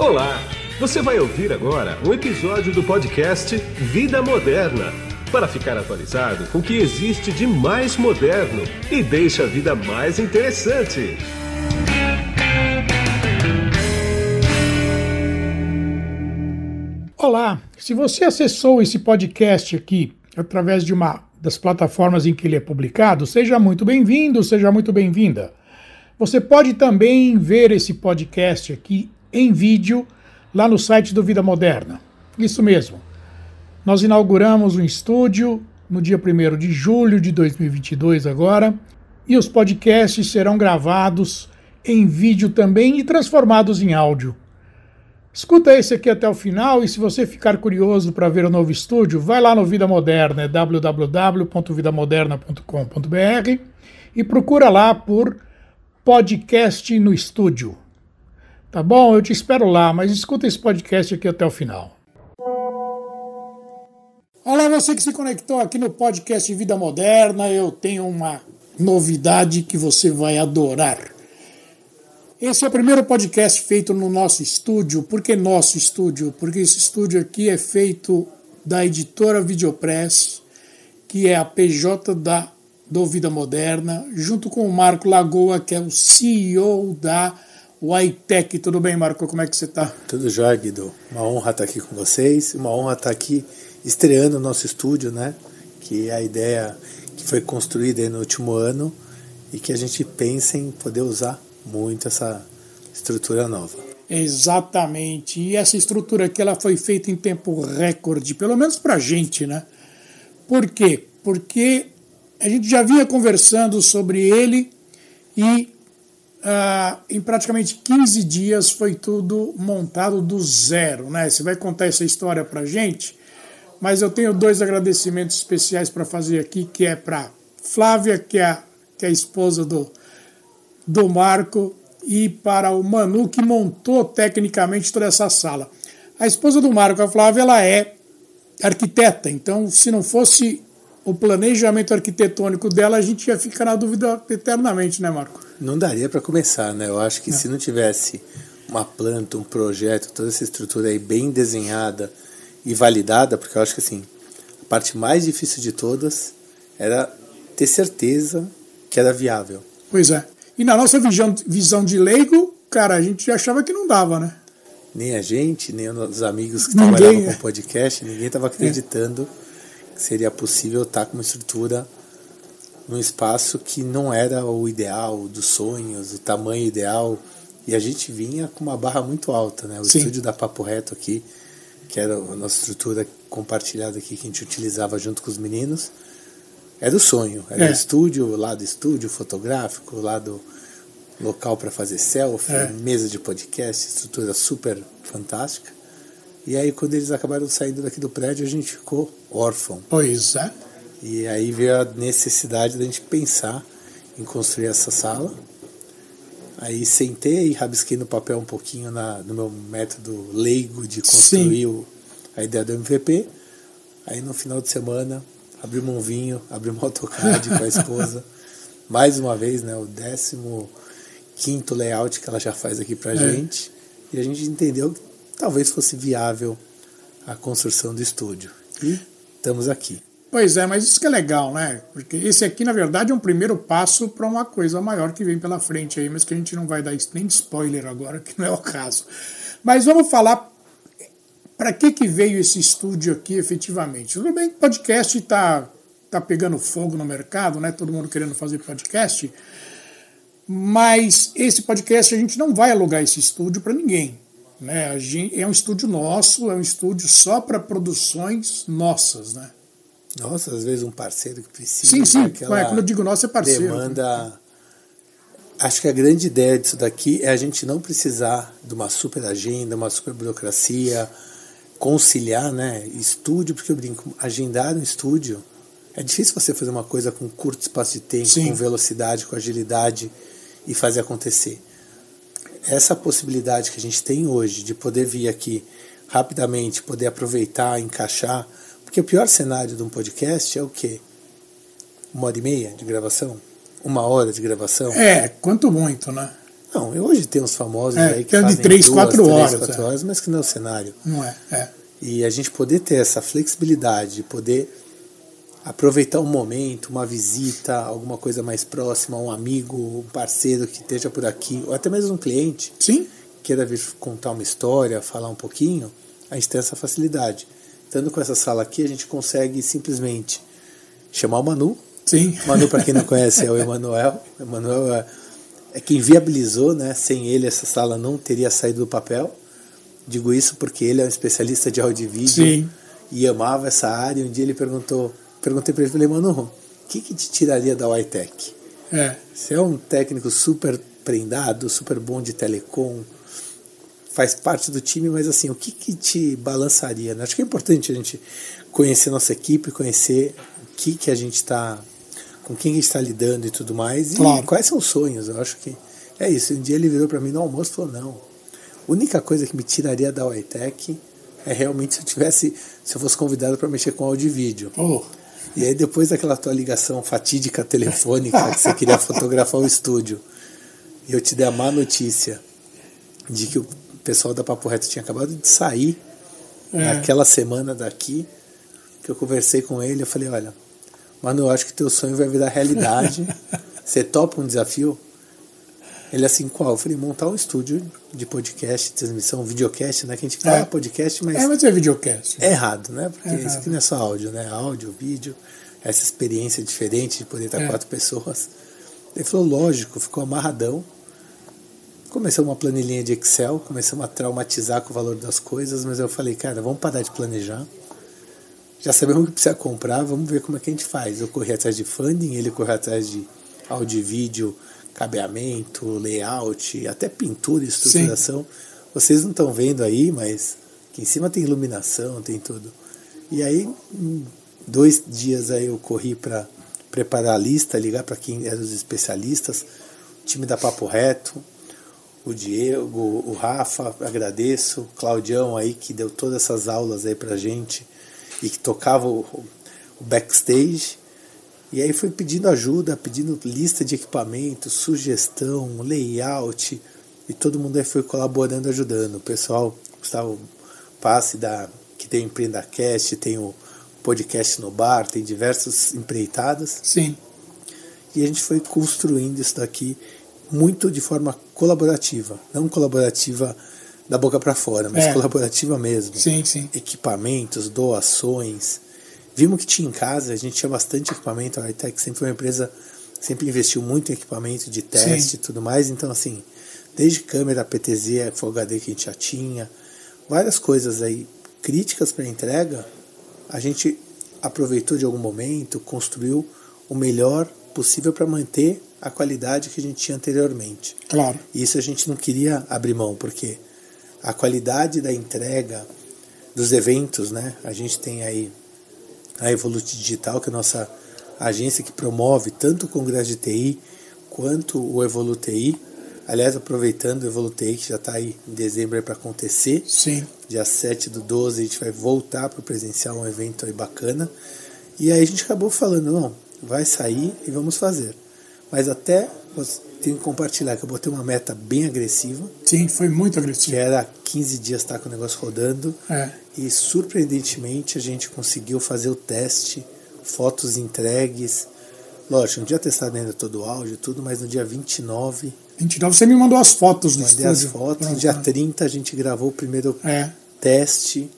Olá! Você vai ouvir agora um episódio do podcast Vida Moderna para ficar atualizado com o que existe de mais moderno e deixa a vida mais interessante. Olá! Se você acessou esse podcast aqui através de uma das plataformas em que ele é publicado, seja muito bem-vindo, seja muito bem-vinda. Você pode também ver esse podcast aqui em vídeo lá no site do Vida Moderna. Isso mesmo. Nós inauguramos um estúdio no dia 1 de julho de 2022 agora, e os podcasts serão gravados em vídeo também e transformados em áudio. Escuta esse aqui até o final e se você ficar curioso para ver o novo estúdio, vai lá no Vida Moderna, é www.vidamoderna.com.br e procura lá por podcast no estúdio. Tá bom? Eu te espero lá, mas escuta esse podcast aqui até o final. Olá, você que se conectou aqui no podcast Vida Moderna. Eu tenho uma novidade que você vai adorar. Esse é o primeiro podcast feito no nosso estúdio. Por que nosso estúdio? Porque esse estúdio aqui é feito da editora Videopress, que é a PJ da do Vida Moderna, junto com o Marco Lagoa, que é o CEO da o iTech. Tudo bem, Marco? Como é que você está? Tudo jóia, Guido. Uma honra estar aqui com vocês, uma honra estar aqui estreando o nosso estúdio, né? Que é a ideia que foi construída no último ano e que a gente pensa em poder usar muito essa estrutura nova. Exatamente. E essa estrutura aqui ela foi feita em tempo recorde, pelo menos para a gente, né? Por quê? Porque a gente já vinha conversando sobre ele e Uh, em praticamente 15 dias foi tudo montado do zero. Né? Você vai contar essa história para gente, mas eu tenho dois agradecimentos especiais para fazer aqui, que é para Flávia, que é, a, que é a esposa do, do Marco, e para o Manu, que montou tecnicamente toda essa sala. A esposa do Marco, a Flávia, ela é arquiteta, então se não fosse o planejamento arquitetônico dela, a gente ia ficar na dúvida eternamente, né, Marco? Não daria para começar, né? Eu acho que não. se não tivesse uma planta, um projeto, toda essa estrutura aí bem desenhada e validada, porque eu acho que assim, a parte mais difícil de todas era ter certeza que era viável. Pois é. E na nossa visão, visão de leigo, cara, a gente achava que não dava, né? Nem a gente, nem os amigos que ninguém, trabalhavam com é. podcast, ninguém estava acreditando. É seria possível estar com uma estrutura num espaço que não era o ideal dos sonhos, o tamanho ideal. E a gente vinha com uma barra muito alta, né? O Sim. estúdio da Papo Reto aqui, que era a nossa estrutura compartilhada aqui que a gente utilizava junto com os meninos, era o sonho. Era é. o estúdio, lado estúdio fotográfico, lado local para fazer selfie, é. mesa de podcast, estrutura super fantástica. E aí, quando eles acabaram saindo daqui do prédio, a gente ficou órfão. Pois é. E aí veio a necessidade da gente pensar em construir essa sala. Aí sentei e rabisquei no papel um pouquinho na, no meu método leigo de construir o, a ideia do MVP. Aí no final de semana abrimos um vinho, abrimos um AutoCAD com a esposa. Mais uma vez, né, o décimo quinto layout que ela já faz aqui pra é. gente. E a gente entendeu que talvez fosse viável a construção do estúdio. E estamos aqui. Pois é, mas isso que é legal, né? Porque esse aqui, na verdade, é um primeiro passo para uma coisa maior que vem pela frente aí, mas que a gente não vai dar nem spoiler agora, que não é o caso. Mas vamos falar para que, que veio esse estúdio aqui efetivamente. Tudo bem que podcast está tá pegando fogo no mercado, né? Todo mundo querendo fazer podcast. Mas esse podcast a gente não vai alugar esse estúdio para ninguém. Né? Gente, é um estúdio nosso, é um estúdio só para produções nossas, né? Nossa, às vezes um parceiro que precisa. Sim, sim. Quando eu digo nosso, é parceiro. Demanda. Acho que a grande ideia disso daqui é a gente não precisar de uma super agenda, uma super burocracia, conciliar, né? Estúdio, porque eu brinco, agendar um estúdio. É difícil você fazer uma coisa com curto espaço de tempo, sim. com velocidade, com agilidade e fazer acontecer essa possibilidade que a gente tem hoje de poder vir aqui rapidamente, poder aproveitar, encaixar, porque o pior cenário de um podcast é o quê? Uma hora e meia de gravação? Uma hora de gravação? É, quanto muito, né? Não, hoje tem uns famosos É, aí que que é de fazem três, duas, quatro três, horas, quatro é. horas, mas que não é o cenário. Não é? É. E a gente poder ter essa flexibilidade, de poder aproveitar um momento, uma visita, alguma coisa mais próxima, um amigo, um parceiro que esteja por aqui, ou até mesmo um cliente Sim, queira vir contar uma história, falar um pouquinho, a gente tem essa facilidade. Estando com essa sala aqui, a gente consegue simplesmente chamar o Manu. sim. Manu, para quem não conhece, é o Emanuel. O Emanuel é, é quem viabilizou, né? Sem ele, essa sala não teria saído do papel. Digo isso porque ele é um especialista de áudio e vídeo Sim. e amava essa área. Um dia ele perguntou, perguntei para ele, falei, Manu, o que, que te tiraria da YTech? É. Você é um técnico super prendado, super bom de telecom, faz parte do time, mas assim, o que, que te balançaria? Né? Acho que é importante a gente conhecer nossa equipe, conhecer o que, que a gente está, com quem a gente está lidando e tudo mais, e Claro. quais são os sonhos. Eu acho que é isso. Um dia ele virou para mim no almoço e falou: não, a única coisa que me tiraria da YTech é realmente se eu tivesse, se eu fosse convidado para mexer com áudio e vídeo. Oh, E aí depois daquela tua ligação fatídica telefônica que você queria fotografar o estúdio, e eu te dei a má notícia de que o pessoal da Papo Reto tinha acabado de sair É. naquela semana daqui, que eu conversei com ele, eu falei, olha, mano, eu acho que teu sonho vai virar realidade. Você topa um desafio? Ele assim, qual? Eu falei, montar um estúdio de podcast, transmissão, videocast, né? Que a gente fala É. podcast, mas é, mas é videocast. é errado, né? Porque É isso aqui não é só áudio, né? Áudio, vídeo, essa experiência diferente de poder estar É. quatro pessoas. Ele falou, lógico, ficou amarradão. Começou uma planilhinha de Excel, começamos a traumatizar com o valor das coisas, mas eu falei, cara, vamos parar de planejar. Já sabemos o que precisa comprar, vamos ver como é que a gente faz. Eu corri atrás de funding, ele correu atrás de áudio e vídeo, cabeamento, layout, até pintura e estruturação. Vocês não estão vendo aí, mas aqui em cima tem iluminação, tem tudo. E aí, em dois dias aí eu corri para preparar a lista, ligar para quem eram os especialistas, o time da Papo Reto, o Diego, o Rafa, agradeço, o Claudião aí que deu todas essas aulas aí pra gente e que tocava o, o backstage. E aí fui pedindo ajuda, pedindo lista de equipamentos, sugestão, layout, e todo mundo aí foi colaborando, ajudando. O pessoal, Gustavo Passe, da, que tem o EmpreendaCast, tem o podcast no bar, tem diversas empreitadas. Sim. E a gente foi construindo isso daqui muito de forma colaborativa. Não colaborativa da boca para fora, mas É. colaborativa mesmo. Sim, sim. Equipamentos, doações. Vimos que tinha em casa, a gente tinha bastante equipamento. A Hightech sempre foi uma empresa sempre investiu muito em equipamento de teste e tudo mais. Então, assim, desde câmera, PTZ, Full HD que a gente já tinha, várias coisas aí críticas para entrega, a gente aproveitou de algum momento, construiu o melhor possível para manter a qualidade que a gente tinha anteriormente. Claro. E isso a gente não queria abrir mão, porque a qualidade da entrega dos eventos, né? A gente tem aí a Evolute Digital, que é a nossa agência que promove tanto o Congresso de TI quanto o Evolute Aliás, aproveitando o Evolute que já está aí em dezembro para acontecer, Sim. dia 7 do 12 a gente vai voltar para o presencial, um evento aí bacana. E aí a gente acabou falando, não, vai sair e vamos fazer. Mas até tem que compartilhar que eu botei uma meta bem agressiva, Sim, foi muito que agressivo. era 15 dias estar com o negócio rodando. É. E surpreendentemente a gente conseguiu fazer o teste, fotos entregues. Lógico, não tinha testado ainda todo o áudio e tudo, mas no dia 29 29, você me mandou as fotos do mandei as estúdio. fotos. No dia 30 a gente gravou o primeiro É, teste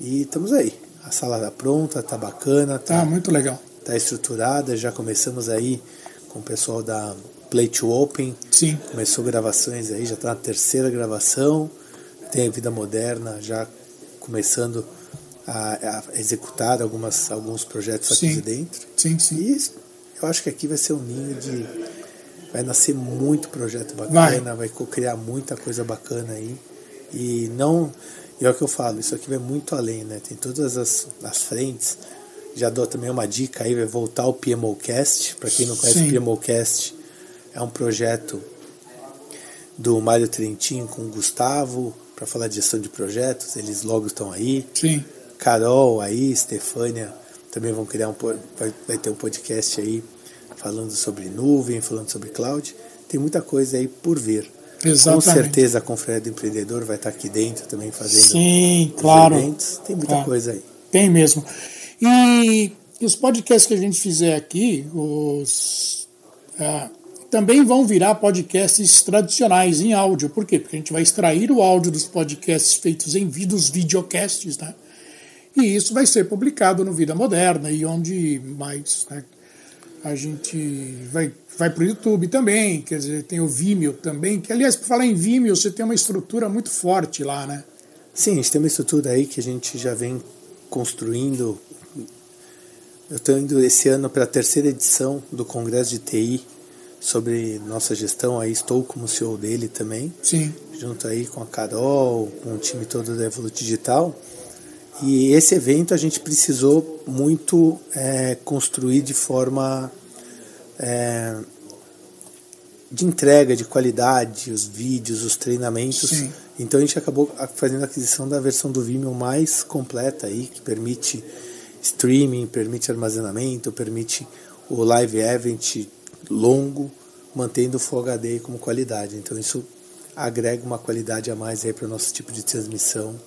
e estamos aí. A sala tá pronta, tá bacana, tá tá, muito legal. tá estruturada. Já começamos aí com o pessoal da Play to Open. Sim. Começou gravações aí, já tá na terceira gravação. Tem a Vida Moderna já começando a, a executar algumas, alguns projetos aqui Sim. de dentro. Sim, sim. E eu acho que aqui vai ser um ninho de. Vai nascer muito projeto bacana, vai, criar muita coisa bacana aí. E não. E é o que eu falo, isso aqui vai muito além, né? Tem todas as, as frentes. Já dou também uma dica aí, vai voltar o PMOcast. Para quem não conhece Sim. o PMOcast, é um projeto do Mário Trentin com o Gustavo para falar de gestão de projetos. Eles logo estão aí. Sim. Carol aí, Stefânia, também vão criar um vai, vai ter um podcast aí falando sobre nuvem, falando sobre cloud. Tem muita coisa aí por vir. Exatamente. Com certeza a Confraria do Empreendedor vai estar aqui dentro também fazendo Sim, claro. eventos. Tem muita claro. coisa aí. Tem mesmo. E os podcasts que a gente fizer aqui, os, é, também vão virar podcasts tradicionais em áudio. Por quê? Porque a gente vai extrair o áudio dos podcasts feitos em dos videocasts, né? E isso vai ser publicado no Vida Moderna e onde mais, né? A gente vai, vai para o YouTube também, quer dizer, tem o Vimeo também, que aliás, para falar em Vimeo, você tem uma estrutura muito forte lá, né? Sim, a gente tem uma estrutura aí que a gente já vem construindo. Eu estou indo esse ano para a terceira edição do Congresso de TI sobre nossa gestão, aí estou como CEO dele também. Sim. Junto aí com a Carol, com o time todo da Evolut Digital. E esse evento a gente precisou muito é, construir de forma é, de entrega, de qualidade, os vídeos, os treinamentos. Sim. Então a gente acabou fazendo a aquisição da versão do Vimeo mais completa aí, que permite streaming, permite armazenamento, permite o live event longo, mantendo o Full HD como qualidade. Então isso agrega uma qualidade a mais para o nosso tipo de transmissão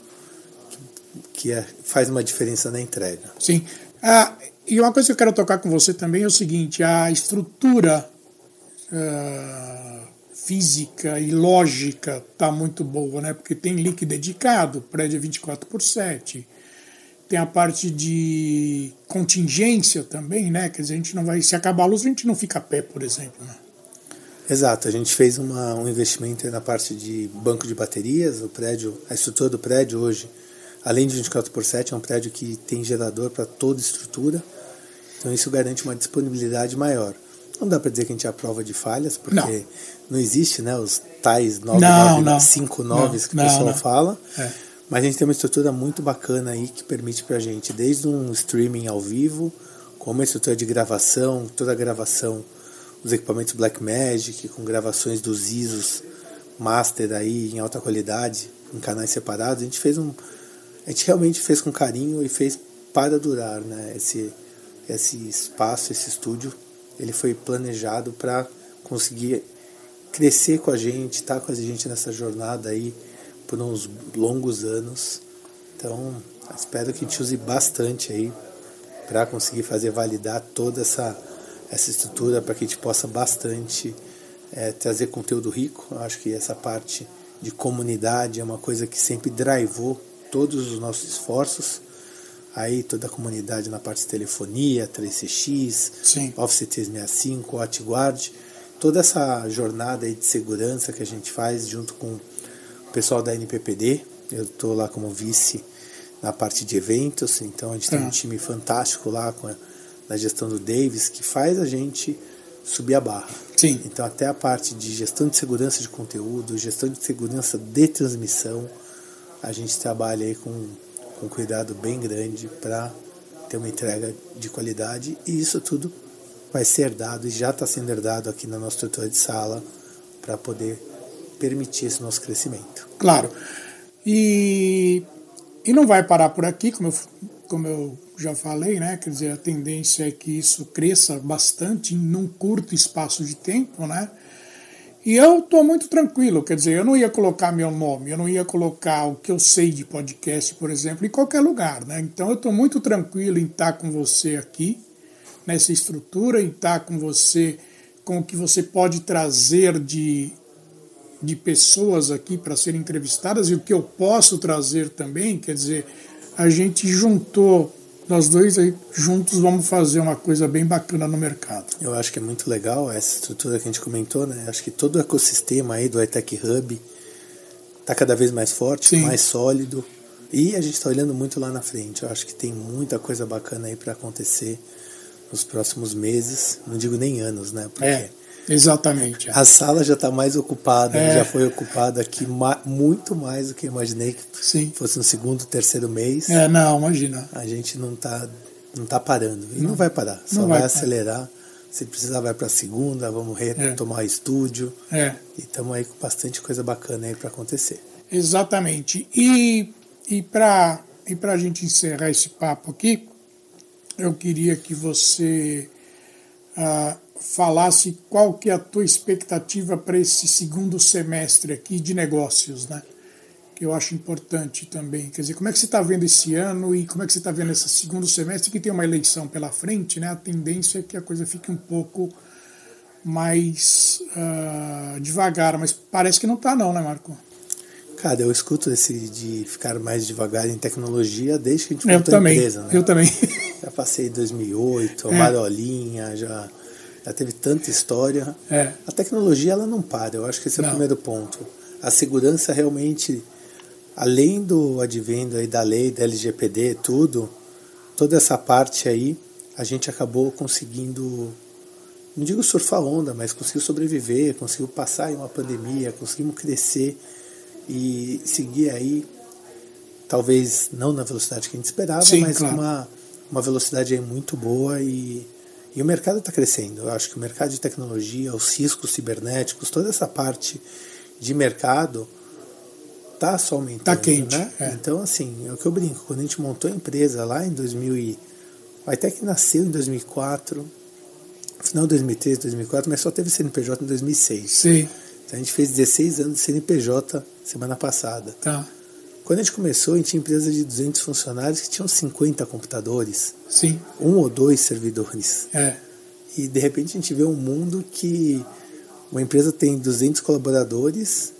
que é, faz uma diferença na entrega. Sim. Ah, e uma coisa que eu quero tocar com você também é o seguinte: a estrutura uh, física e lógica está muito boa, né? Porque tem link dedicado, prédio 24 por 7. Tem a parte de contingência também, né? Quer dizer, a gente não vai. Se acabar a luz, a gente não fica a pé, por exemplo. Né? Exato, a gente fez uma, um investimento na parte de banco de baterias, o prédio, a estrutura do prédio hoje Além de 24 por 7, é um prédio que tem gerador para toda estrutura, então isso garante uma disponibilidade maior. Não dá para dizer que a gente é a prova de falhas, porque não, não existe né, os tais 959 que o pessoal fala, é. Mas a gente tem uma estrutura muito bacana aí que permite para a gente, desde um streaming ao vivo, como uma estrutura de gravação, toda a gravação, os equipamentos Blackmagic, com gravações dos ISOs master aí em alta qualidade, em canais separados. A gente fez um, a gente realmente fez com carinho e fez para durar, né? Esse, esse espaço, esse estúdio, ele foi planejado para conseguir crescer com a gente, estar tá com a gente nessa jornada aí por uns longos anos. Então, espero que a gente use bastante aí para conseguir fazer validar toda essa, essa estrutura para que a gente possa bastante é, trazer conteúdo rico. Eu acho que essa parte de comunidade é uma coisa que sempre drivou todos os nossos esforços. Aí toda a comunidade na parte de telefonia, 3CX, Sim. Office 365, WatchGuard, toda essa jornada aí de segurança que a gente faz junto com pessoal da NPPD. Eu estou lá como vice na parte de eventos, então a gente tem um time fantástico lá com a, na gestão do Davis que faz a gente subir a barra. Sim. Então até a parte de gestão de segurança de conteúdo, gestão de segurança de transmissão, a gente trabalha aí com, com cuidado bem grande para ter uma entrega de qualidade e isso tudo vai ser herdado e já está sendo herdado aqui na nossa estrutura de sala para poder permitir esse nosso crescimento. Claro. E, e não vai parar por aqui, como eu, como eu já falei, né? Quer dizer, a tendência é que isso cresça bastante em um curto espaço de tempo, né? E eu estou muito tranquilo, quer dizer, eu não ia colocar meu nome, eu não ia colocar o que eu sei de podcast, por exemplo, em qualquer lugar. Né? Então eu estou muito tranquilo em estar com você aqui, nessa estrutura, em estar com você, com o que você pode trazer de, de pessoas aqui para serem entrevistadas e o que eu posso trazer também. Quer dizer, a gente juntou nós dois aí juntos vamos fazer uma coisa bem bacana no mercado. Eu acho que é muito legal essa estrutura que a gente comentou, né? Acho que todo o ecossistema aí do iTech Hub está cada vez mais forte, Sim. mais sólido. E a gente está olhando muito lá na frente. Eu acho que tem muita coisa bacana aí para acontecer nos próximos meses. Não digo nem anos, né? Porque é Exatamente. A sala já está mais ocupada, é. já foi ocupada aqui ma muito mais do que eu imaginei que Sim. fosse no segundo, terceiro mês. É, não, imagina. A gente não está não tá parando. E não, não vai parar, só vai, vai, acelerar. Se precisar, vai para a segunda, vamos retomar é. estúdio. É. E estamos aí com bastante coisa bacana aí para acontecer. Exatamente. E, e para e a gente encerrar esse papo aqui, eu queria que você. Ah, falasse qual que é a tua expectativa para esse segundo semestre aqui de negócios, né? Que eu acho importante também. Quer dizer, como é que você está vendo esse ano e como é que você está vendo esse segundo semestre que tem uma eleição pela frente, né? A tendência é que a coisa fique um pouco mais uh, devagar, mas parece que não está não, né, Marco? Cara, eu escuto esse de ficar mais devagar em tecnologia desde que a gente montou a empresa. Né? Eu também. Já passei em 2008, a é. Marolinha, já, já teve tanta história. É. A tecnologia ela não para, eu acho que esse não. é o primeiro ponto. A segurança realmente, além do advento aí da lei, da LGPD, tudo, toda essa parte aí, a gente acabou conseguindo, não digo surfar onda, mas conseguiu sobreviver, conseguiu passar em uma pandemia, conseguimos crescer e seguir aí, talvez não na velocidade que a gente esperava, Sim, mas claro. uma, uma velocidade muito boa e, e o mercado está crescendo. Eu acho que o mercado de tecnologia, os riscos cibernéticos, toda essa parte de mercado está só aumentando. Está quente. Né? É. Então, assim, é o que eu brinco. Quando a gente montou a empresa lá em 2000 e, até que nasceu em 2004, final de 2003, 2004, mas só teve CNPJ em 2006. Sim. Então a gente fez 16 anos de CNPJ semana passada. Tá. Quando a gente começou, a gente tinha empresa de 200 funcionários que tinham 50 computadores. Sim. Um ou dois servidores. É. E de repente a gente vê um mundo que uma empresa tem 200 colaboradores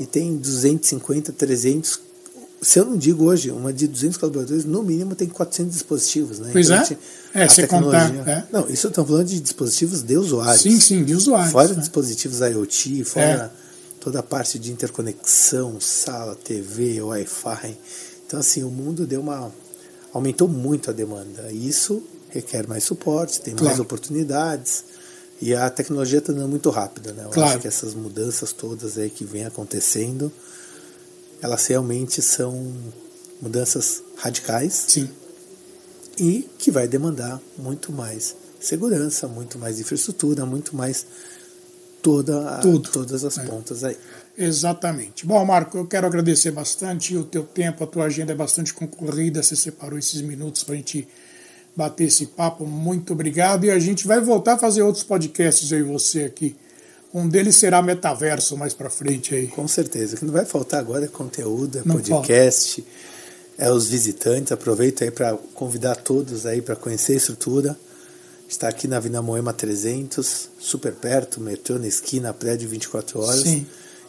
e tem 250, 300 se eu não digo hoje, uma de 200 colaboradores, no mínimo tem 400 dispositivos, né? Pois então, é, gente, é, você contar. É. Não, isso estamos falando de dispositivos de usuários. Sim, sim, de usuários. Fora né? dispositivos IoT, fora é. Toda a parte de interconexão, sala, TV, Wi-Fi. Então, assim, o mundo deu uma... aumentou muito a demanda. E isso requer mais suporte, tem claro. mais oportunidades. E a tecnologia está andando muito rápida, né? Eu claro. acho que essas mudanças todas aí que vem acontecendo elas realmente são mudanças radicais Sim. e que vai demandar muito mais segurança, muito mais infraestrutura, muito mais toda a, todas as é. pontas aí. Exatamente. Bom, Marco, eu quero agradecer bastante o teu tempo, a tua agenda é bastante concorrida, você separou esses minutos para a gente bater esse papo. Muito obrigado e a gente vai voltar a fazer outros podcasts aí você aqui um deles será metaverso mais para frente aí. Com certeza. O que não vai faltar agora é conteúdo, é não podcast, falta. é os visitantes. Aproveito aí para convidar todos aí para conhecer a estrutura. Está aqui na Vina Moema 300, super perto, metrô na esquina, prédio 24 horas. Sim.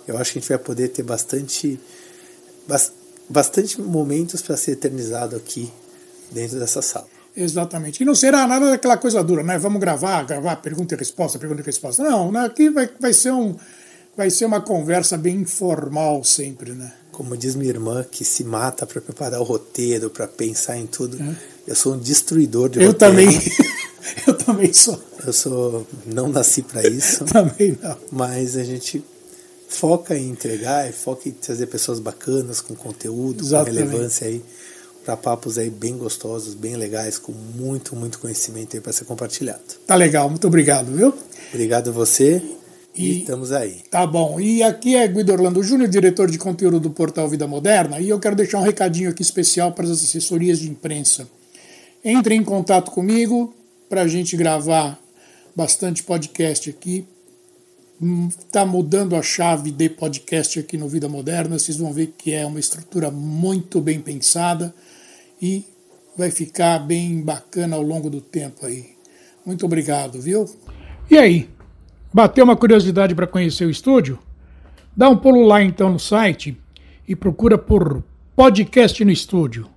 Eu acho que a gente vai poder ter bastante, bastante momentos para ser eternizado aqui dentro dessa sala. Exatamente. E não será nada daquela coisa dura, né? Vamos gravar, gravar pergunta e resposta, pergunta e resposta. Não, né? aqui vai, vai, ser um, vai ser uma conversa bem informal sempre, né? Como diz minha irmã, que se mata para preparar o roteiro, para pensar em tudo. É. Eu sou um destruidor de eu roteiro. Também. eu também sou. Eu sou. Não nasci para isso. também não. Mas a gente foca em entregar, foca em trazer pessoas bacanas, com conteúdo, Exatamente. com relevância aí para papos aí bem gostosos, bem legais, com muito, muito conhecimento aí para ser compartilhado. Tá legal, muito obrigado, viu? Obrigado a você e, e estamos aí. Tá bom. E aqui é Guido Orlando Júnior, diretor de conteúdo do portal Vida Moderna, e eu quero deixar um recadinho aqui especial para as assessorias de imprensa. Entre em contato comigo para a gente gravar bastante podcast aqui. Está hum, mudando a chave de podcast aqui no Vida Moderna. Vocês vão ver que é uma estrutura muito bem pensada e vai ficar bem bacana ao longo do tempo aí. Muito obrigado, viu? E aí? Bateu uma curiosidade para conhecer o estúdio? Dá um pulo lá então no site e procura por Podcast no Estúdio.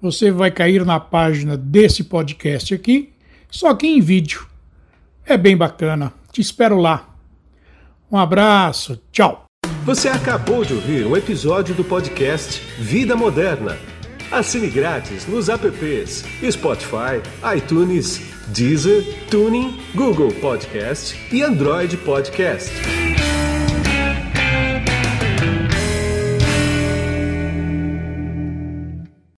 Você vai cair na página desse podcast aqui, só que em vídeo. É bem bacana. Te espero lá. Um abraço, tchau. Você acabou de ouvir um episódio do podcast Vida Moderna Assine grátis nos apps Spotify, iTunes, Deezer, Tuning, Google Podcast e Android Podcast.